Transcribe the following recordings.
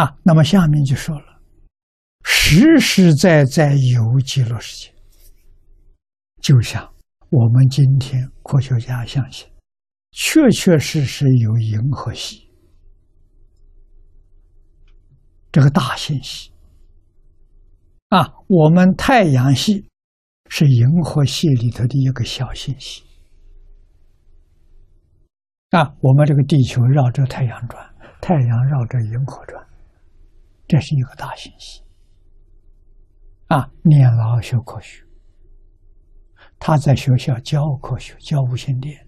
啊，那么下面就说了，实实在在有极乐世界，就像我们今天科学家相信，确确实实有银河系这个大星系啊，我们太阳系是银河系里头的一个小星系啊，我们这个地球绕着太阳转，太阳绕着银河转。这是一个大信息啊！念老学科学，他在学校教科学，教无线电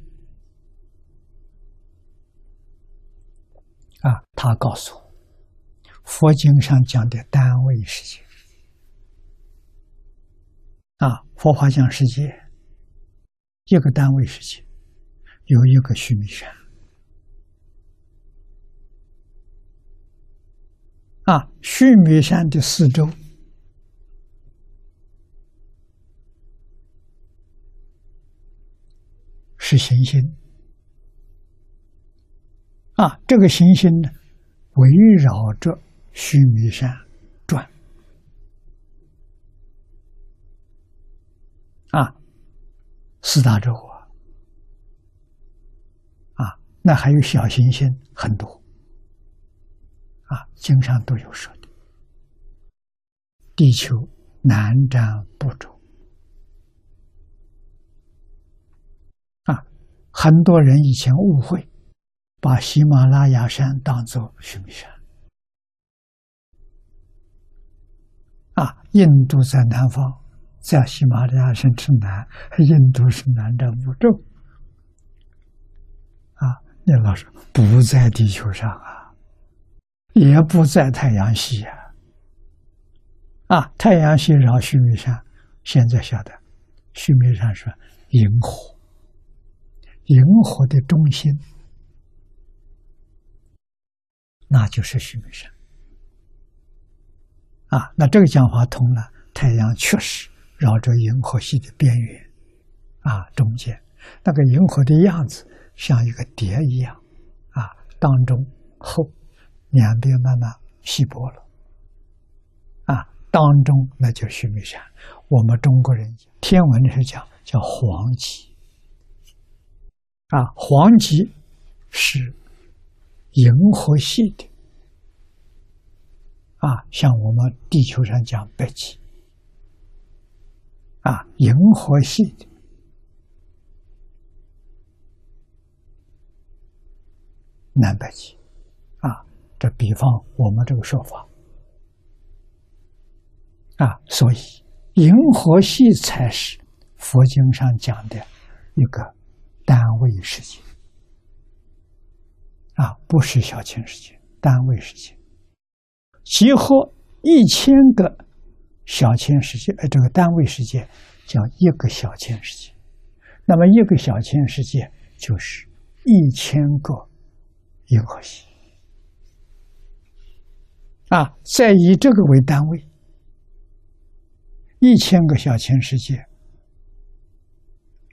啊。他告诉我，佛经上讲的单位世界啊，佛法讲世界，一个单位世界有一个须弥山。啊，须弥山的四周是行星。啊，这个行星呢，围绕着须弥山转。啊，四大洲啊，啊，那还有小行星很多。啊，经上都有说的，地球南瞻部洲啊，很多人以前误会，把喜马拉雅山当做须弥山。啊，印度在南方，在喜马拉雅山之南，印度是南瞻部洲啊，那老师不在地球上啊。也不在太阳系呀，啊，太阳系绕须弥山，现在晓得，须弥山是银河，银河的中心，那就是须弥山，啊，那这个讲法通了，太阳确实绕着银河系的边缘，啊，中间。那个银河的样子像一个碟一样，啊，当中厚。两边慢慢稀薄了，啊，当中那就是须弥山。我们中国人天文是讲叫黄极，啊，黄极是银河系的，啊，像我们地球上讲北极，啊，银河系的。南北极。这比方我们这个说法啊，所以银河系才是佛经上讲的一个单位世界啊，不是小千世界，单位世界。集合一千个小千世界，呃，这个单位世界叫一个小千世界，那么一个小千世界就是一千个银河系。啊，再以这个为单位，一千个小千世界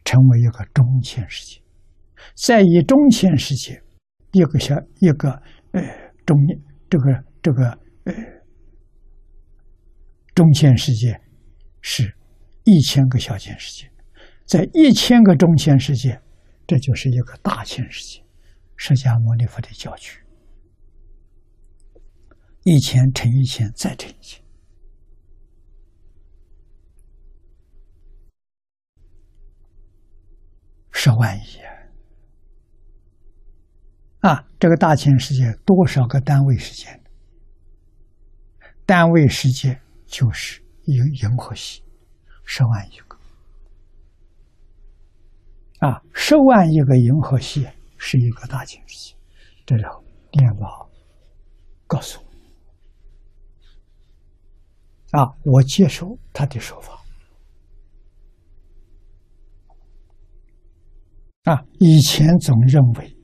成为一个中千世界，再以中千世界一个小一个呃中这个这个呃中千世界是一千个小千世界，在一千个中千世界，这就是一个大千世界，释迦牟尼佛的教区。一千乘一千，再乘一千，十万亿啊！这个大千世界多少个单位时间？单位世界就是银银河系，十万亿个啊！十万亿个银河系是一个大千世界，这时候念老告诉我。啊，我接受他的说法。啊，以前总认为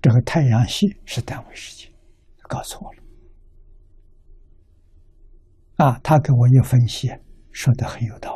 这个太阳系是单位时间，搞错了。啊，他给我一分析，说的很有道理。